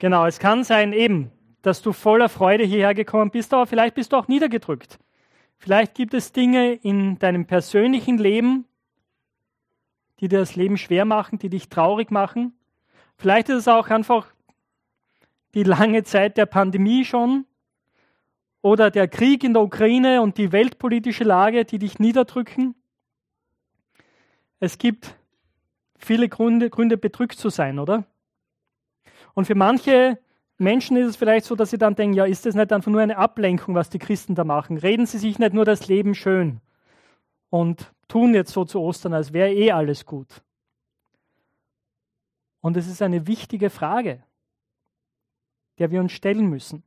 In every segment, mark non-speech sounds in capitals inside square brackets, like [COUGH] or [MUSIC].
Genau, es kann sein eben, dass du voller Freude hierher gekommen bist, aber vielleicht bist du auch niedergedrückt. Vielleicht gibt es Dinge in deinem persönlichen Leben, die dir das Leben schwer machen, die dich traurig machen. Vielleicht ist es auch einfach die lange Zeit der Pandemie schon oder der Krieg in der Ukraine und die weltpolitische Lage, die dich niederdrücken. Es gibt viele Gründe, Gründe bedrückt zu sein, oder? Und für manche Menschen ist es vielleicht so, dass sie dann denken, ja, ist das nicht einfach nur eine Ablenkung, was die Christen da machen? Reden sie sich nicht nur das Leben schön und tun jetzt so zu Ostern, als wäre eh alles gut. Und es ist eine wichtige Frage, der wir uns stellen müssen.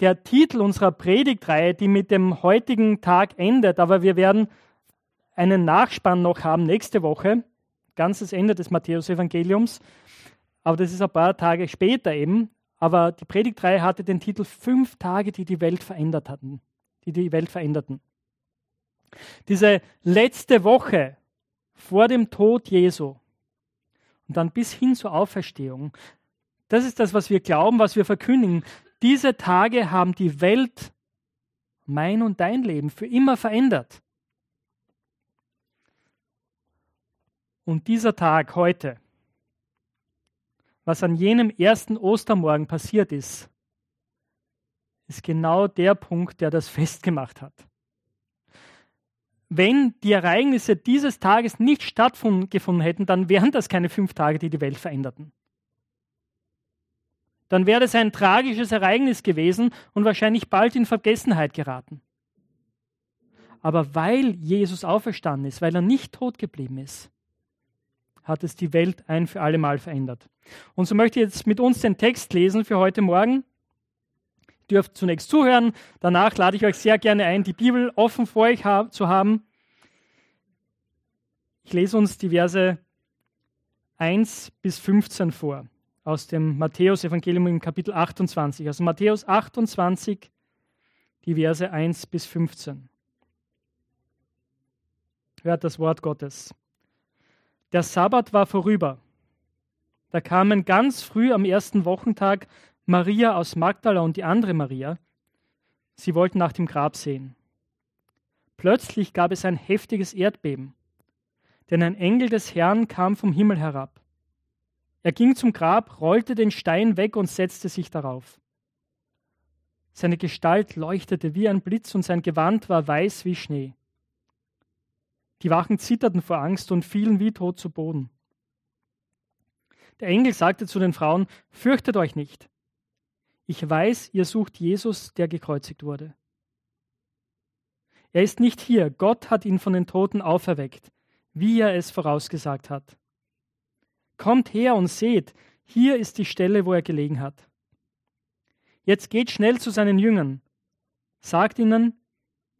Der Titel unserer Predigtreihe, die mit dem heutigen Tag endet, aber wir werden einen Nachspann noch haben nächste Woche, ganzes Ende des Matthäusevangeliums, aber das ist ein paar Tage später eben. Aber die Predigtreihe hatte den Titel Fünf Tage, die die Welt verändert hatten, die die Welt veränderten. Diese letzte Woche vor dem Tod Jesu und dann bis hin zur Auferstehung, das ist das, was wir glauben, was wir verkündigen. Diese Tage haben die Welt, mein und dein Leben, für immer verändert. Und dieser Tag heute, was an jenem ersten Ostermorgen passiert ist, ist genau der Punkt, der das [LAUGHS] festgemacht hat. Wenn die Ereignisse dieses Tages nicht stattgefunden hätten, dann wären das keine fünf Tage, die die Welt veränderten. Dann wäre es ein tragisches Ereignis gewesen und wahrscheinlich bald in Vergessenheit geraten. Aber weil Jesus auferstanden ist, weil er nicht tot geblieben ist, hat es die Welt ein für alle Mal verändert. Und so möchte ich jetzt mit uns den Text lesen für heute Morgen. Ihr dürft zunächst zuhören, danach lade ich euch sehr gerne ein, die Bibel offen vor euch zu haben. Ich lese uns die Verse 1 bis 15 vor aus dem Matthäus-Evangelium im Kapitel 28. Also Matthäus 28, die Verse 1 bis 15. Hört das Wort Gottes. Der Sabbat war vorüber. Da kamen ganz früh am ersten Wochentag Maria aus Magdala und die andere Maria. Sie wollten nach dem Grab sehen. Plötzlich gab es ein heftiges Erdbeben, denn ein Engel des Herrn kam vom Himmel herab. Er ging zum Grab, rollte den Stein weg und setzte sich darauf. Seine Gestalt leuchtete wie ein Blitz und sein Gewand war weiß wie Schnee. Die Wachen zitterten vor Angst und fielen wie tot zu Boden. Der Engel sagte zu den Frauen, Fürchtet euch nicht. Ich weiß, ihr sucht Jesus, der gekreuzigt wurde. Er ist nicht hier, Gott hat ihn von den Toten auferweckt, wie er es vorausgesagt hat. Kommt her und seht, hier ist die Stelle, wo er gelegen hat. Jetzt geht schnell zu seinen Jüngern, sagt ihnen,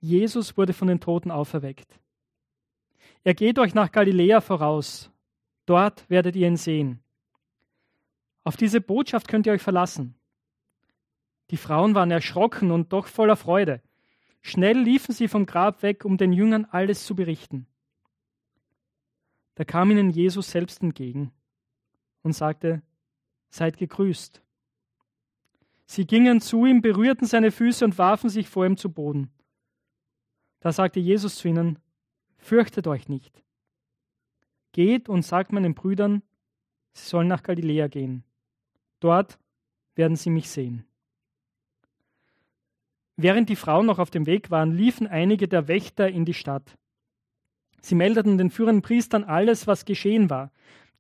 Jesus wurde von den Toten auferweckt. Er geht euch nach Galiläa voraus. Dort werdet ihr ihn sehen. Auf diese Botschaft könnt ihr euch verlassen. Die Frauen waren erschrocken und doch voller Freude. Schnell liefen sie vom Grab weg, um den Jüngern alles zu berichten. Da kam ihnen Jesus selbst entgegen und sagte, Seid gegrüßt. Sie gingen zu ihm, berührten seine Füße und warfen sich vor ihm zu Boden. Da sagte Jesus zu ihnen, Fürchtet euch nicht. Geht und sagt meinen Brüdern, sie sollen nach Galiläa gehen. Dort werden sie mich sehen. Während die Frauen noch auf dem Weg waren, liefen einige der Wächter in die Stadt. Sie meldeten den führenden Priestern alles, was geschehen war.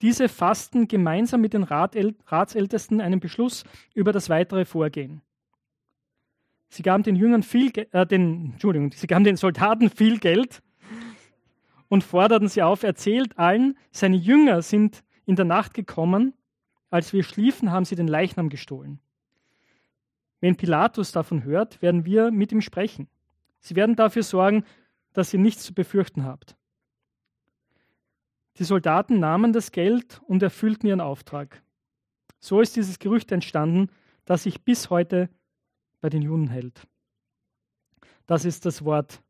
Diese fassten gemeinsam mit den Ratsältesten einen Beschluss über das weitere Vorgehen. Sie gaben den Jüngern viel, äh, den, Entschuldigung, sie gaben den Soldaten viel Geld und forderten sie auf, erzählt allen, seine Jünger sind in der Nacht gekommen, als wir schliefen, haben sie den Leichnam gestohlen. Wenn Pilatus davon hört, werden wir mit ihm sprechen. Sie werden dafür sorgen, dass ihr nichts zu befürchten habt. Die Soldaten nahmen das Geld und erfüllten ihren Auftrag. So ist dieses Gerücht entstanden, das sich bis heute bei den Juden hält. Das ist das Wort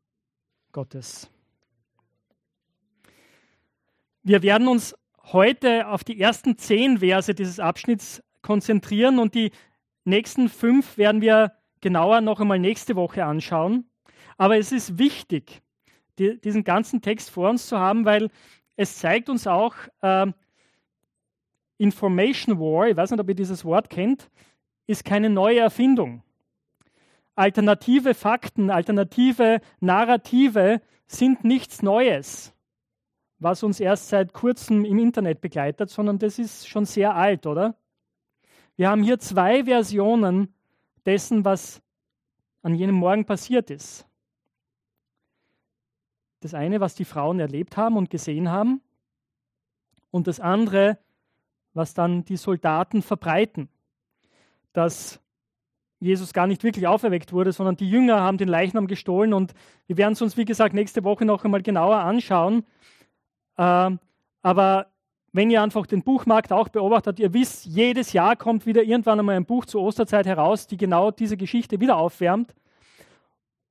Gottes. Wir werden uns heute auf die ersten zehn Verse dieses Abschnitts konzentrieren und die nächsten fünf werden wir genauer noch einmal nächste Woche anschauen. Aber es ist wichtig, die, diesen ganzen Text vor uns zu haben, weil es zeigt uns auch äh, Information War, ich weiß nicht, ob ihr dieses Wort kennt, ist keine neue Erfindung. Alternative Fakten, alternative Narrative sind nichts Neues, was uns erst seit kurzem im Internet begleitet, sondern das ist schon sehr alt, oder? Wir haben hier zwei Versionen dessen, was an jenem Morgen passiert ist. Das eine, was die Frauen erlebt haben und gesehen haben, und das andere, was dann die Soldaten verbreiten. Dass Jesus gar nicht wirklich auferweckt wurde, sondern die Jünger haben den Leichnam gestohlen und wir werden es uns, wie gesagt, nächste Woche noch einmal genauer anschauen. Ähm, aber wenn ihr einfach den Buchmarkt auch beobachtet, ihr wisst, jedes Jahr kommt wieder irgendwann einmal ein Buch zur Osterzeit heraus, die genau diese Geschichte wieder aufwärmt.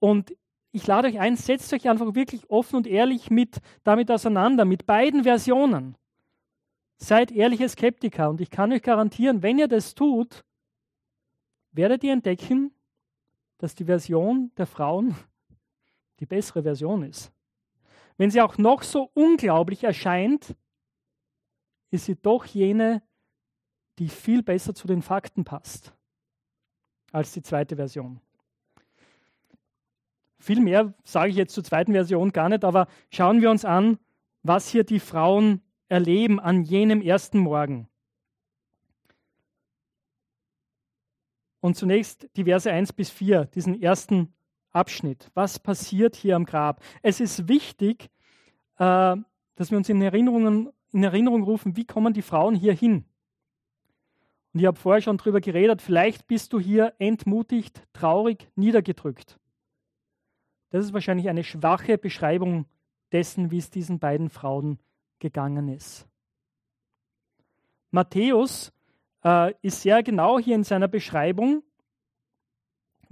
Und ich lade euch ein, setzt euch einfach wirklich offen und ehrlich mit damit auseinander, mit beiden Versionen. Seid ehrliche Skeptiker und ich kann euch garantieren, wenn ihr das tut, werdet ihr entdecken, dass die Version der Frauen [LAUGHS] die bessere Version ist. Wenn sie auch noch so unglaublich erscheint, ist sie doch jene, die viel besser zu den Fakten passt als die zweite Version. Viel mehr sage ich jetzt zur zweiten Version gar nicht, aber schauen wir uns an, was hier die Frauen erleben an jenem ersten Morgen. Und zunächst die Verse 1 bis 4, diesen ersten Abschnitt. Was passiert hier am Grab? Es ist wichtig, äh, dass wir uns in, Erinnerungen, in Erinnerung rufen, wie kommen die Frauen hier hin? Und ich habe vorher schon darüber geredet, vielleicht bist du hier entmutigt, traurig, niedergedrückt. Das ist wahrscheinlich eine schwache Beschreibung dessen, wie es diesen beiden Frauen gegangen ist. Matthäus äh, ist sehr genau hier in seiner Beschreibung,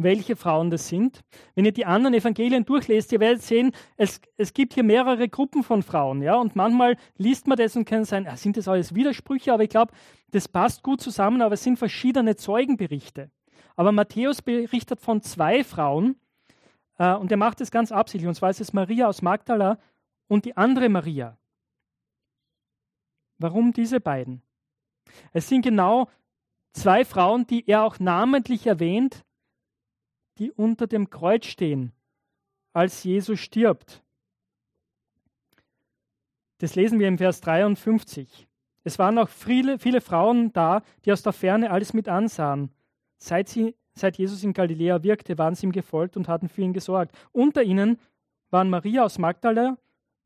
welche Frauen das sind. Wenn ihr die anderen Evangelien durchlest, ihr werdet sehen, es, es gibt hier mehrere Gruppen von Frauen. Ja? Und manchmal liest man das und kann sein, ah, sind das alles Widersprüche, aber ich glaube, das passt gut zusammen, aber es sind verschiedene Zeugenberichte. Aber Matthäus berichtet von zwei Frauen, äh, und er macht es ganz absichtlich. Und zwar ist es Maria aus Magdala und die andere Maria. Warum diese beiden? Es sind genau zwei Frauen, die er auch namentlich erwähnt, die unter dem Kreuz stehen, als Jesus stirbt. Das lesen wir im Vers 53. Es waren auch viele, viele Frauen da, die aus der Ferne alles mit ansahen. Seit sie Seit Jesus in Galiläa wirkte, waren sie ihm gefolgt und hatten für ihn gesorgt. Unter ihnen waren Maria aus Magdala,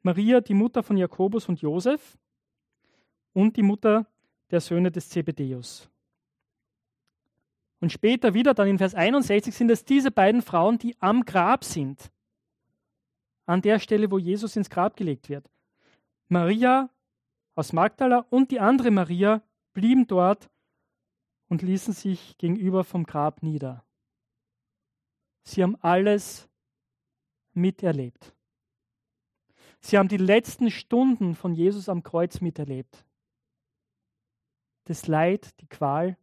Maria, die Mutter von Jakobus und Josef und die Mutter der Söhne des Zebedeus. Und später wieder, dann in Vers 61, sind es diese beiden Frauen, die am Grab sind. An der Stelle, wo Jesus ins Grab gelegt wird. Maria aus Magdala und die andere Maria blieben dort und ließen sich gegenüber vom Grab nieder. Sie haben alles miterlebt. Sie haben die letzten Stunden von Jesus am Kreuz miterlebt. Das Leid, die Qual,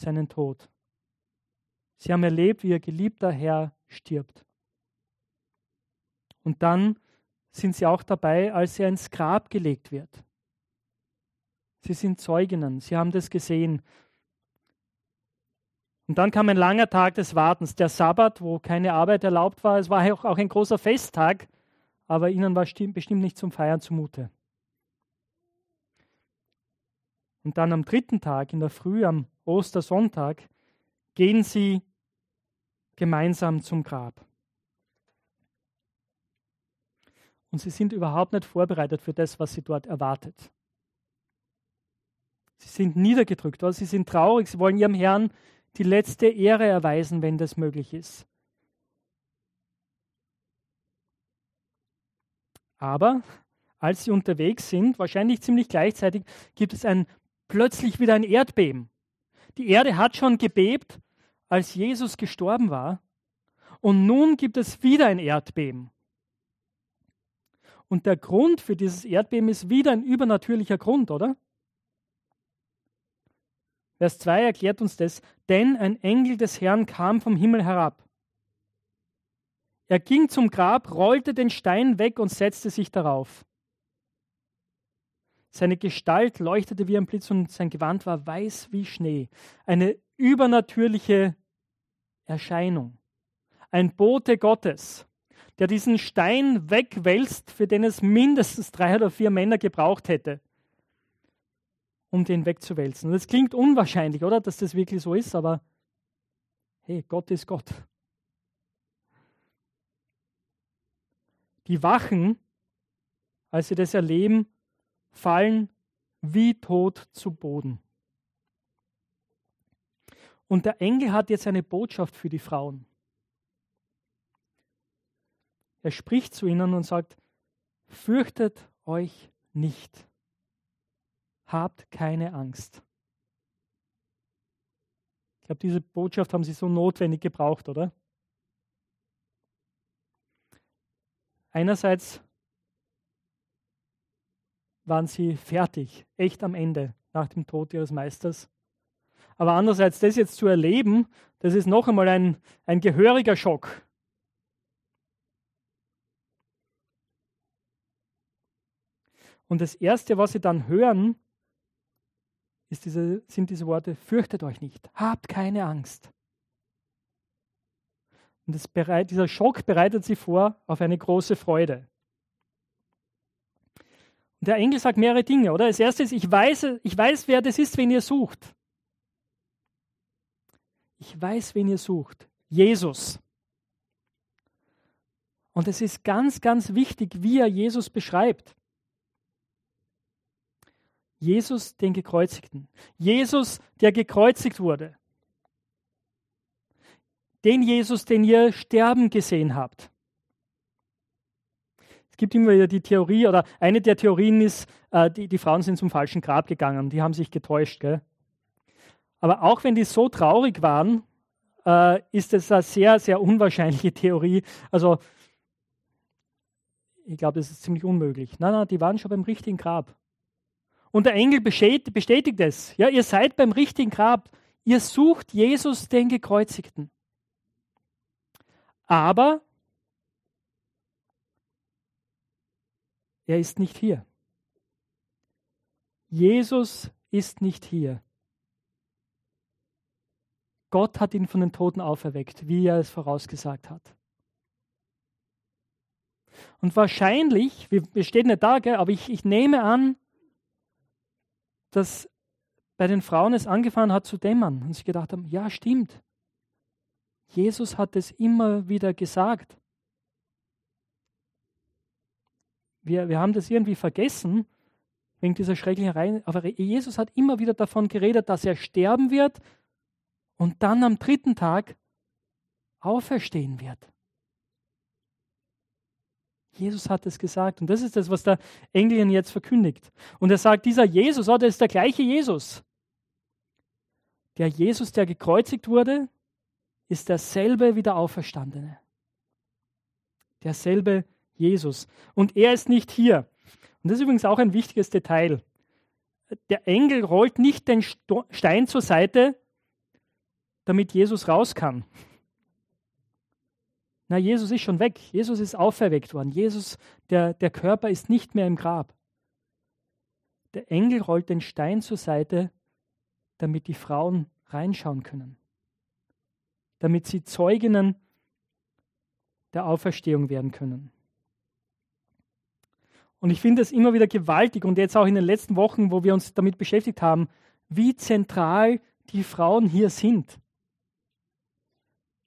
seinen Tod. Sie haben erlebt, wie ihr geliebter Herr stirbt. Und dann sind sie auch dabei, als er ins Grab gelegt wird. Sie sind Zeuginnen, sie haben das gesehen. Und dann kam ein langer Tag des Wartens, der Sabbat, wo keine Arbeit erlaubt war. Es war auch ein großer Festtag, aber ihnen war bestimmt nicht zum Feiern zumute. Und dann am dritten Tag, in der Früh, am Ostersonntag, gehen sie gemeinsam zum Grab. Und sie sind überhaupt nicht vorbereitet für das, was sie dort erwartet. Sie sind niedergedrückt, oder? sie sind traurig, sie wollen ihrem Herrn die letzte Ehre erweisen, wenn das möglich ist. Aber als sie unterwegs sind, wahrscheinlich ziemlich gleichzeitig, gibt es ein, plötzlich wieder ein Erdbeben. Die Erde hat schon gebebt, als Jesus gestorben war. Und nun gibt es wieder ein Erdbeben. Und der Grund für dieses Erdbeben ist wieder ein übernatürlicher Grund, oder? Vers 2 erklärt uns das, denn ein Engel des Herrn kam vom Himmel herab. Er ging zum Grab, rollte den Stein weg und setzte sich darauf. Seine Gestalt leuchtete wie ein Blitz und sein Gewand war weiß wie Schnee. Eine übernatürliche Erscheinung. Ein Bote Gottes, der diesen Stein wegwälzt, für den es mindestens drei oder vier Männer gebraucht hätte, um den wegzuwälzen. Und es klingt unwahrscheinlich, oder, dass das wirklich so ist, aber hey, Gott ist Gott. Die Wachen, als sie das erleben, fallen wie tot zu Boden. Und der Engel hat jetzt eine Botschaft für die Frauen. Er spricht zu ihnen und sagt, fürchtet euch nicht, habt keine Angst. Ich glaube, diese Botschaft haben sie so notwendig gebraucht, oder? Einerseits waren sie fertig, echt am Ende nach dem Tod ihres Meisters. Aber andererseits, das jetzt zu erleben, das ist noch einmal ein, ein gehöriger Schock. Und das Erste, was sie dann hören, diese, sind diese Worte, fürchtet euch nicht, habt keine Angst. Und bereit, dieser Schock bereitet sie vor auf eine große Freude. Und der Engel sagt mehrere Dinge, oder? Das erste ist, ich weiß, ich weiß, wer das ist, wen ihr sucht. Ich weiß, wen ihr sucht. Jesus. Und es ist ganz, ganz wichtig, wie er Jesus beschreibt. Jesus, den Gekreuzigten. Jesus, der gekreuzigt wurde den Jesus, den ihr sterben gesehen habt. Gibt immer wieder die Theorie, oder eine der Theorien ist, äh, die, die Frauen sind zum falschen Grab gegangen, die haben sich getäuscht. Gell? Aber auch wenn die so traurig waren, äh, ist es eine sehr, sehr unwahrscheinliche Theorie. Also, ich glaube, das ist ziemlich unmöglich. Nein, nein, die waren schon beim richtigen Grab. Und der Engel bestätigt es. Ja, ihr seid beim richtigen Grab. Ihr sucht Jesus, den Gekreuzigten. Aber er ist nicht hier. Jesus ist nicht hier. Gott hat ihn von den Toten auferweckt, wie er es vorausgesagt hat. Und wahrscheinlich, wir, stehen nicht da, gell, aber ich, ich nehme an, dass bei den Frauen es angefangen hat zu dämmern und sie gedacht haben, ja stimmt, Jesus hat es immer wieder gesagt. Wir, wir haben das irgendwie vergessen wegen dieser schrecklichen Reihe. Aber Jesus hat immer wieder davon geredet, dass er sterben wird und dann am dritten Tag auferstehen wird. Jesus hat es gesagt. Und das ist das, was der Engel jetzt verkündigt. Und er sagt, dieser Jesus, oh, das ist der gleiche Jesus. Der Jesus, der gekreuzigt wurde, ist derselbe wie der Auferstandene. Derselbe Jesus. Und er ist nicht hier. Und das ist übrigens auch ein wichtiges Detail. Der Engel rollt nicht den Stein zur Seite, damit Jesus raus kann. Na, Jesus ist schon weg. Jesus ist auferweckt worden. Jesus, der, der Körper ist nicht mehr im Grab. Der Engel rollt den Stein zur Seite, damit die Frauen reinschauen können damit sie Zeuginnen der Auferstehung werden können. Und ich finde es immer wieder gewaltig und jetzt auch in den letzten Wochen, wo wir uns damit beschäftigt haben, wie zentral die Frauen hier sind.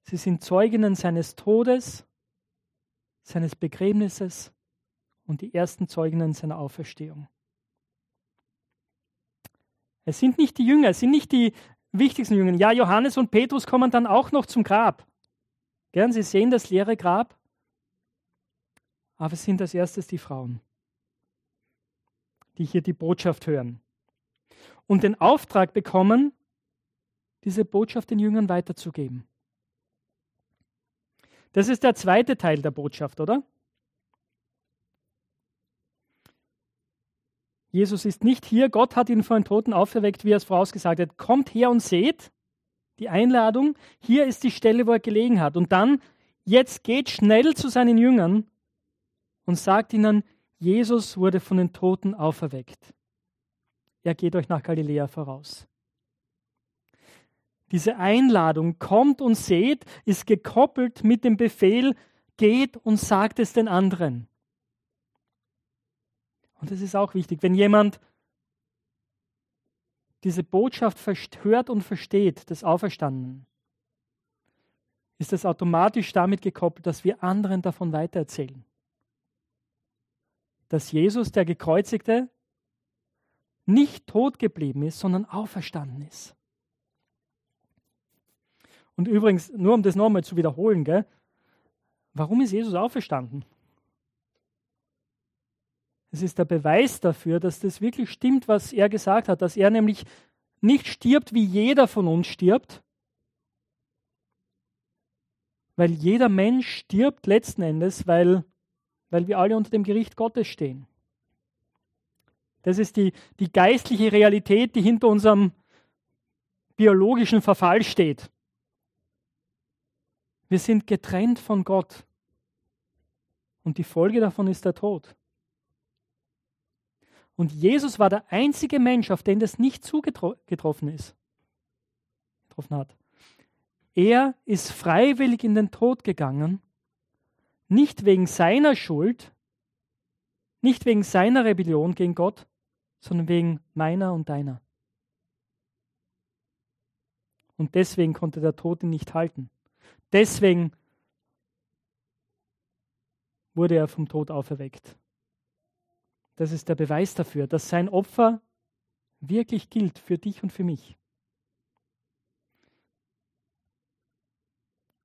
Sie sind Zeuginnen seines Todes, seines Begräbnisses und die ersten Zeuginnen seiner Auferstehung. Es sind nicht die Jünger, es sind nicht die wichtigsten Jüngern. Ja, Johannes und Petrus kommen dann auch noch zum Grab. Gern, sie sehen das leere Grab, aber es sind als erstes die Frauen, die hier die Botschaft hören und den Auftrag bekommen, diese Botschaft den Jüngern weiterzugeben. Das ist der zweite Teil der Botschaft, oder? Jesus ist nicht hier, Gott hat ihn von den Toten auferweckt, wie er es vorausgesagt hat. Kommt her und seht die Einladung, hier ist die Stelle, wo er gelegen hat. Und dann, jetzt geht schnell zu seinen Jüngern und sagt ihnen, Jesus wurde von den Toten auferweckt. Er geht euch nach Galiläa voraus. Diese Einladung, kommt und seht, ist gekoppelt mit dem Befehl, geht und sagt es den anderen. Und das ist auch wichtig. Wenn jemand diese Botschaft hört und versteht, des Auferstandenen, ist das automatisch damit gekoppelt, dass wir anderen davon weitererzählen. Dass Jesus, der Gekreuzigte, nicht tot geblieben ist, sondern auferstanden ist. Und übrigens, nur um das nochmal zu wiederholen, gell, warum ist Jesus auferstanden? Es ist der Beweis dafür, dass das wirklich stimmt, was er gesagt hat, dass er nämlich nicht stirbt, wie jeder von uns stirbt, weil jeder Mensch stirbt letzten Endes, weil, weil wir alle unter dem Gericht Gottes stehen. Das ist die, die geistliche Realität, die hinter unserem biologischen Verfall steht. Wir sind getrennt von Gott. Und die Folge davon ist der Tod. Und Jesus war der einzige Mensch, auf den das nicht zugetroffen ist, getroffen hat. Er ist freiwillig in den Tod gegangen, nicht wegen seiner Schuld, nicht wegen seiner Rebellion gegen Gott, sondern wegen meiner und deiner. Und deswegen konnte der Tod ihn nicht halten. Deswegen wurde er vom Tod auferweckt. Das ist der Beweis dafür, dass sein Opfer wirklich gilt für dich und für mich.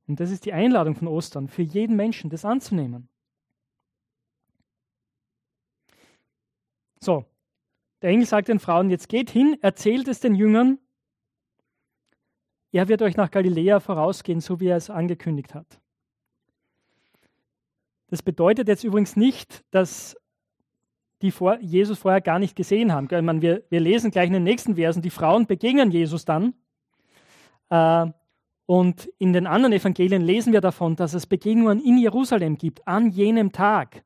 Und das ist die Einladung von Ostern, für jeden Menschen das anzunehmen. So, der Engel sagt den Frauen, jetzt geht hin, erzählt es den Jüngern, er wird euch nach Galiläa vorausgehen, so wie er es angekündigt hat. Das bedeutet jetzt übrigens nicht, dass die vor, Jesus vorher gar nicht gesehen haben. Meine, wir, wir lesen gleich in den nächsten Versen, die Frauen begegnen Jesus dann. Äh, und in den anderen Evangelien lesen wir davon, dass es Begegnungen in Jerusalem gibt, an jenem Tag.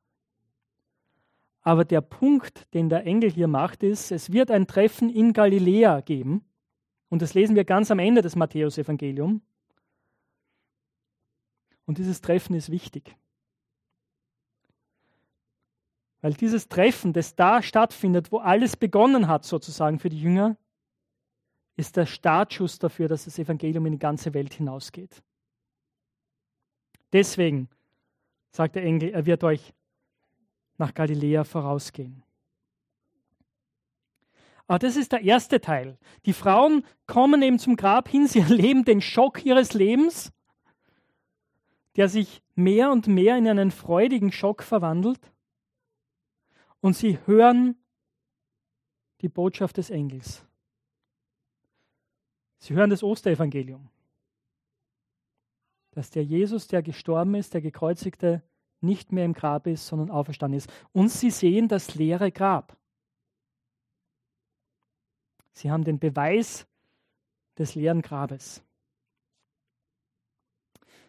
Aber der Punkt, den der Engel hier macht, ist, es wird ein Treffen in Galiläa geben. Und das lesen wir ganz am Ende des Matthäusevangeliums. Und dieses Treffen ist wichtig. Weil dieses Treffen, das da stattfindet, wo alles begonnen hat, sozusagen für die Jünger, ist der Startschuss dafür, dass das Evangelium in die ganze Welt hinausgeht. Deswegen sagt der Engel, er wird euch nach Galiläa vorausgehen. Aber das ist der erste Teil. Die Frauen kommen eben zum Grab hin, sie [LAUGHS] erleben den Schock ihres Lebens, der sich mehr und mehr in einen freudigen Schock verwandelt und sie hören die Botschaft des Engels. Sie hören das Osterevangelium, dass der Jesus, der gestorben ist, der gekreuzigte, nicht mehr im Grab ist, sondern auferstanden ist. Und sie sehen das leere Grab. Sie haben den Beweis des leeren Grabes.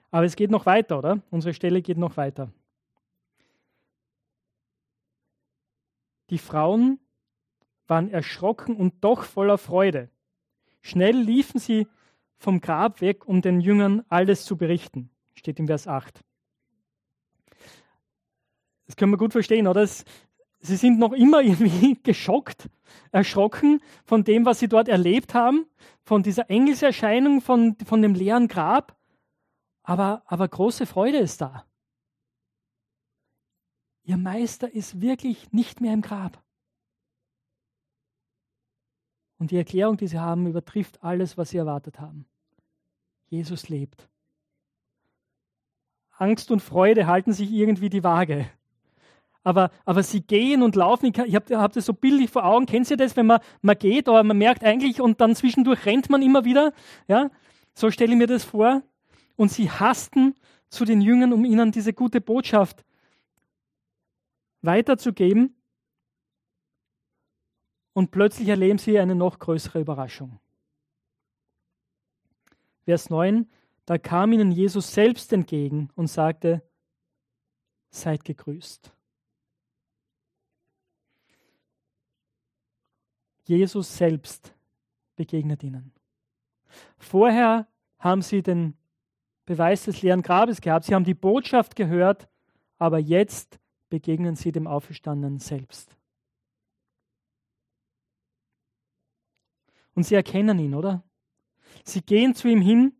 Aber es geht noch weiter, oder? Unsere Stelle geht noch weiter. Die Frauen waren erschrocken und doch voller Freude. Schnell liefen sie vom Grab weg, um den Jüngern alles zu berichten. Steht im Vers 8. Das können wir gut verstehen, oder? sie sind noch immer [LAUGHS] irgendwie geschockt, erschrocken von dem, was sie dort erlebt haben, von dieser Engelserscheinung, von, von dem leeren Grab. Aber, aber große Freude ist da. Ihr Meister ist wirklich nicht mehr im Grab. Und die Erklärung, die sie haben, übertrifft alles, was sie erwartet haben. Jesus lebt. Angst und Freude halten sich irgendwie die Waage. Aber, aber sie gehen und laufen. Ich habe hab das so bildlich vor Augen. Kennt ihr das, wenn man, man geht, aber man merkt eigentlich und dann zwischendurch rennt man immer wieder? Ja? So stelle ich mir das vor. Und sie hasten zu den Jüngern, um ihnen diese gute Botschaft weiterzugeben. Und plötzlich erleben sie eine noch größere Überraschung. Vers 9, da kam ihnen Jesus selbst entgegen und sagte, seid gegrüßt. Jesus selbst begegnet ihnen. Vorher haben sie den Beweis des leeren Grabes gehabt, sie haben die Botschaft gehört, aber jetzt begegnen sie dem Auferstandenen selbst. Und sie erkennen ihn, oder? Sie gehen zu ihm hin,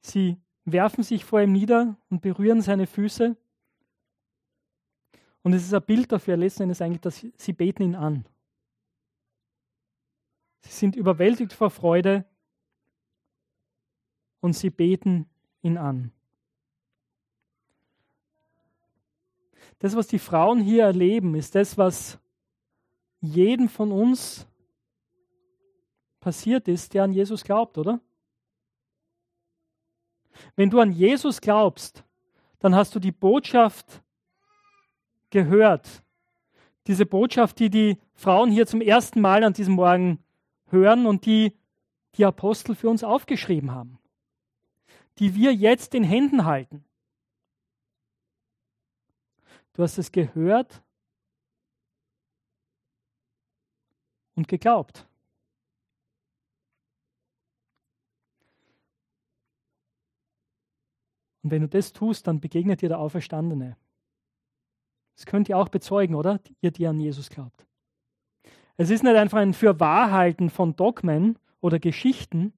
sie werfen sich vor ihm nieder und berühren seine Füße. Und es ist ein Bild dafür, letzten Endes eigentlich, dass sie beten ihn an. Sie sind überwältigt vor Freude und sie beten ihn an. Das, was die Frauen hier erleben, ist das, was jedem von uns passiert ist, der an Jesus glaubt, oder? Wenn du an Jesus glaubst, dann hast du die Botschaft gehört. Diese Botschaft, die die Frauen hier zum ersten Mal an diesem Morgen hören und die die Apostel für uns aufgeschrieben haben, die wir jetzt in Händen halten. Du hast es gehört und geglaubt. Und wenn du das tust, dann begegnet dir der Auferstandene. Das könnt ihr auch bezeugen, oder? Ihr, die an Jesus glaubt. Es ist nicht einfach ein Fürwahrhalten von Dogmen oder Geschichten.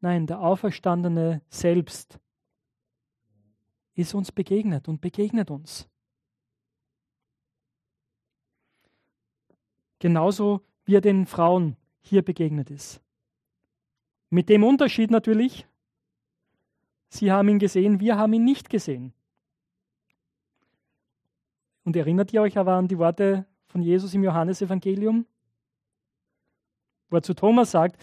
Nein, der Auferstandene selbst ist uns begegnet und begegnet uns. Genauso wie er den Frauen hier begegnet ist. Mit dem Unterschied natürlich, sie haben ihn gesehen, wir haben ihn nicht gesehen. Und erinnert ihr euch aber an die Worte von Jesus im Johannesevangelium, wo er zu Thomas sagt,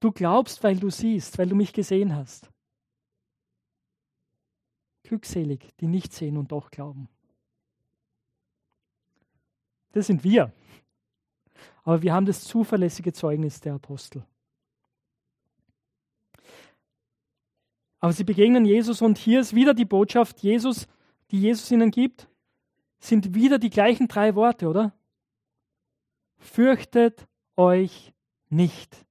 du glaubst, weil du siehst, weil du mich gesehen hast. Glückselig, die nicht sehen und doch glauben. Das sind wir. Aber wir haben das zuverlässige Zeugnis der Apostel. Aber sie begegnen Jesus und hier ist wieder die Botschaft, Jesus, die Jesus ihnen gibt sind wieder die gleichen drei Worte, oder? Fürchtet euch nicht.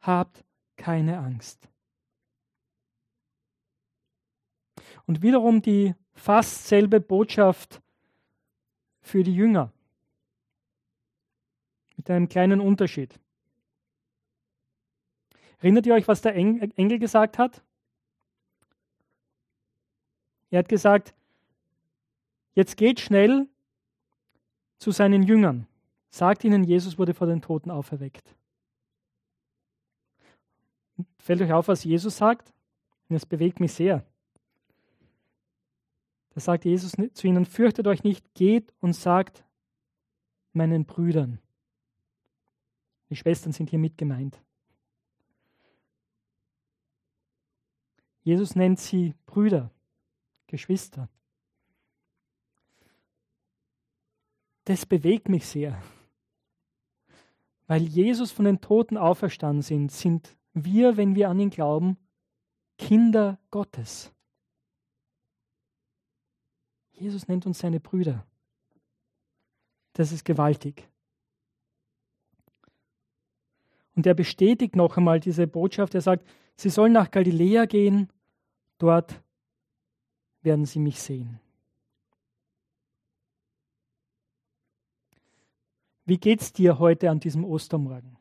Habt keine Angst. Und wiederum die fast selbe Botschaft für die Jünger. Mit einem kleinen Unterschied. Erinnert ihr euch, was der Engel gesagt hat? Er hat gesagt, Jetzt geht schnell zu seinen Jüngern. Sagt ihnen, Jesus wurde vor den Toten auferweckt. Fällt euch auf, was Jesus sagt? Es bewegt mich sehr. Da sagt Jesus zu ihnen, fürchtet euch nicht, geht und sagt meinen Brüdern. Die Schwestern sind hier mit gemeint. Jesus nennt sie Brüder, Geschwister. das bewegt mich sehr. Weil Jesus von den Toten auferstanden sind, sind wir, wenn wir an ihn glauben, Kinder Gottes. Jesus nennt uns seine Brüder. Das ist gewaltig. Und er bestätigt noch einmal diese Botschaft. Er sagt, sie sollen nach Galiläa gehen, dort werden sie mich sehen. Wie geht's dir heute an diesem Ostermorgen?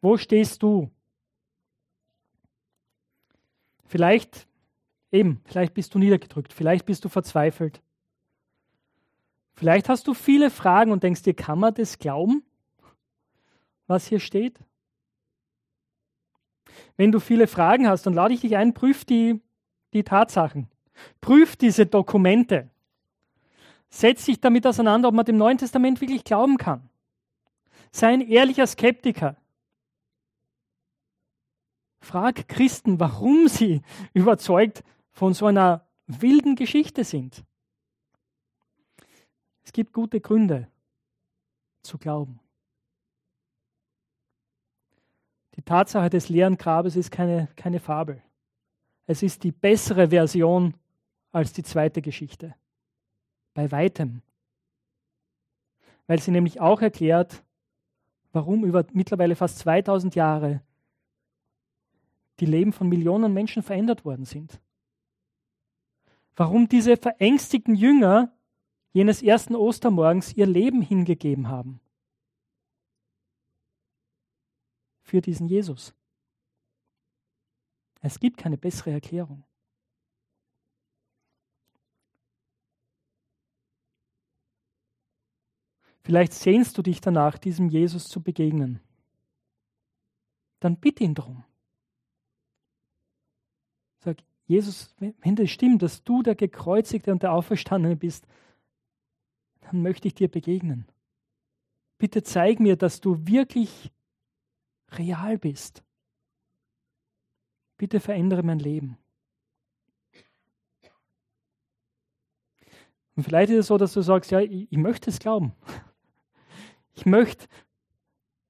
Wo stehst du? Vielleicht eben, vielleicht bist du niedergedrückt, vielleicht bist du verzweifelt. Vielleicht hast du viele Fragen und denkst dir, kann man das glauben, was hier steht? Wenn du viele Fragen hast, dann lade ich dich ein, prüf die, die Tatsachen. Prüf diese Dokumente. Setz dich damit auseinander, ob man dem Neuen Testament wirklich glauben kann. Sei ein ehrlicher Skeptiker. Frag Christen, warum sie [LAUGHS] überzeugt von so einer wilden Geschichte sind. Es gibt gute Gründe zu glauben. Die Tatsache des leeren Grabes ist keine, keine Fabel. Es ist die bessere Version als die zweite Geschichte. Bei weitem. Weil sie nämlich auch erklärt, warum über mittlerweile fast 2000 Jahre die Leben von Millionen Menschen verändert worden sind. Warum diese verängstigten Jünger jenes ersten Ostermorgens ihr Leben hingegeben haben. Für diesen Jesus. Es gibt keine bessere Erklärung. Vielleicht sehnst du dich danach, diesem Jesus zu begegnen. Dann bitte ihn darum. Sag, Jesus, wenn das stimmt, dass du der Gekreuzigte und der Auferstandene bist, dann möchte ich dir begegnen. Bitte zeig mir, dass du wirklich real bist. Bitte verändere mein Leben. Und vielleicht ist es so, dass du sagst, ja, ich, ich möchte es glauben. [LAUGHS] Ich möchte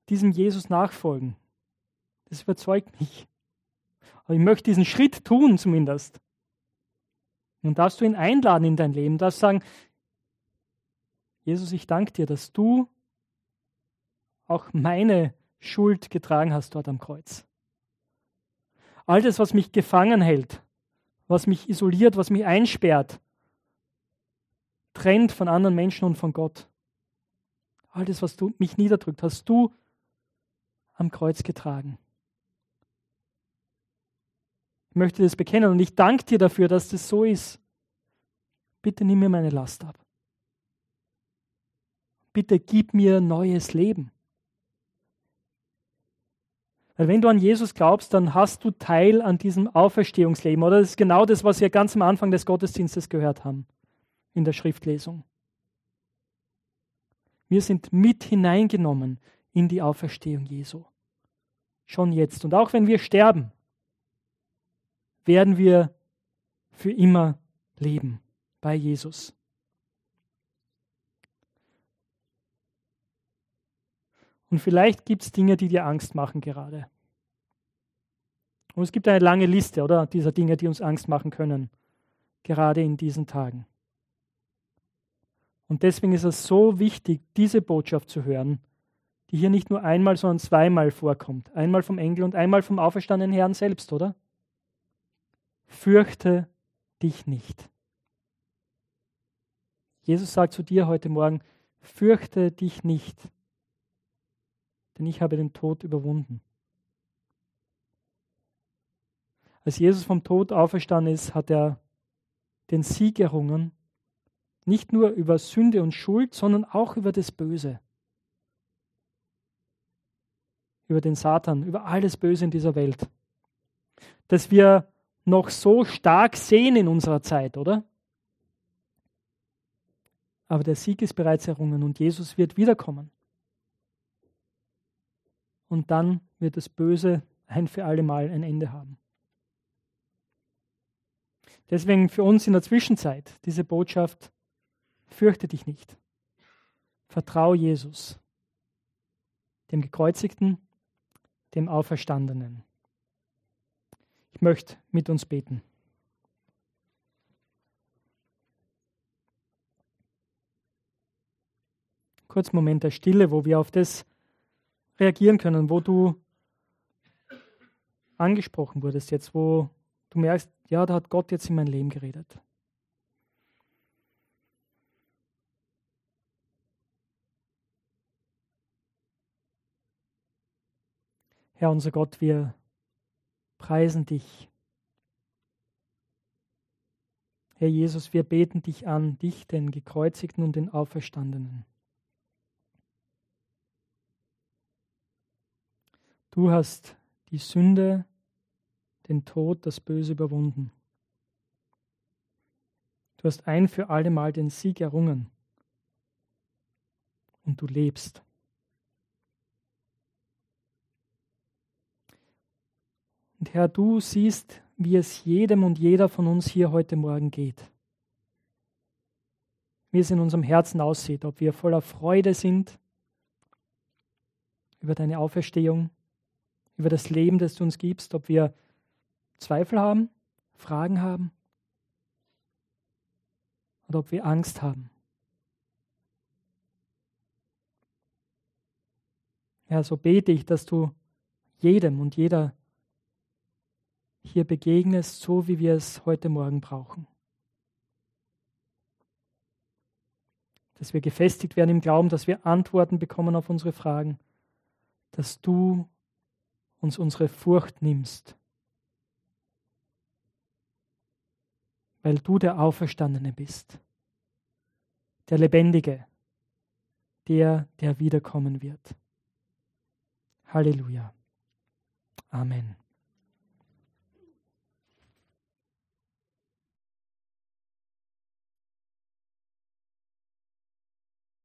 diesem Jesus nachfolgen. Das überzeugt mich. Aber ich möchte diesen Schritt tun zumindest. Nun darfst du ihn einladen in dein Leben, darfst sagen, Jesus, ich danke dir, dass du auch meine Schuld getragen hast dort am Kreuz. All das, was mich gefangen hält, was mich isoliert, was mich einsperrt, trennt von anderen Menschen und von Gott. All das, was du mich niederdrückt, hast du am Kreuz getragen. Ich möchte das bekennen und ich danke dir dafür, dass das so ist. Bitte nimm mir meine Last ab. Bitte gib mir neues Leben. Weil wenn du an Jesus glaubst, dann hast du Teil an diesem Auferstehungsleben. Oder das ist genau das, was wir ganz am Anfang des Gottesdienstes gehört haben in der Schriftlesung. Wir sind mit hineingenommen in die Auferstehung Jesu. Schon jetzt. Und auch wenn wir sterben, werden wir für immer leben bei Jesus. Und vielleicht gibt es Dinge, die dir Angst machen gerade. Und es gibt eine lange Liste, oder, dieser Dinge, die uns Angst machen können, gerade in diesen Tagen. Und deswegen ist es so wichtig, diese Botschaft zu hören, die hier nicht nur einmal, sondern zweimal vorkommt. Einmal vom Engel und einmal vom auferstandenen Herrn selbst, oder? Fürchte dich nicht. Jesus sagt zu dir heute Morgen, fürchte dich nicht denn ich habe den Tod überwunden. Als Jesus vom Tod auferstanden ist, hat er den Sieg errungen, nicht nur über Sünde und Schuld, sondern auch über das Böse, über den Satan, über alles Böse in dieser Welt, das wir noch so stark sehen in unserer Zeit, oder? Aber der Sieg ist bereits errungen und Jesus wird wiederkommen und dann wird das Böse ein für alle Mal ein Ende haben. Deswegen für uns in der Zwischenzeit diese Botschaft, fürchte dich nicht. Vertrau Jesus, dem Gekreuzigten, dem Auferstandenen. Ich möchte mit uns beten. Kurz Moment der Stille, wo wir auf das reagieren können, wo du angesprochen wurdest jetzt, wo du merkst, ja, da hat Gott jetzt in mein Leben geredet. Herr unser Gott, wir preisen dich. Herr Jesus, wir beten dich an, dich, den Gekreuzigten und den Auferstandenen. Du hast die Sünde, den Tod, das Böse überwunden. Du hast ein für alle Mal den Sieg errungen. Und du lebst. Und Herr, du siehst, wie es jedem und jeder von uns hier heute Morgen geht. wie es in unserem Herzen aussieht, ob wir voller Freude sind über deine Auferstehung, über das Leben, das du uns gibst, ob wir Zweifel haben, Fragen haben oder ob wir Angst haben. Ja, so bete ich, dass du jedem und jeder hier begegnest, so wie wir es heute Morgen brauchen. Dass wir gefestigt werden im Glauben, dass wir Antworten bekommen auf unsere Fragen, dass du uns unsere Furcht nimmst, weil du der Auferstandene bist, der Lebendige, der, der wiederkommen wird. Halleluja. Amen.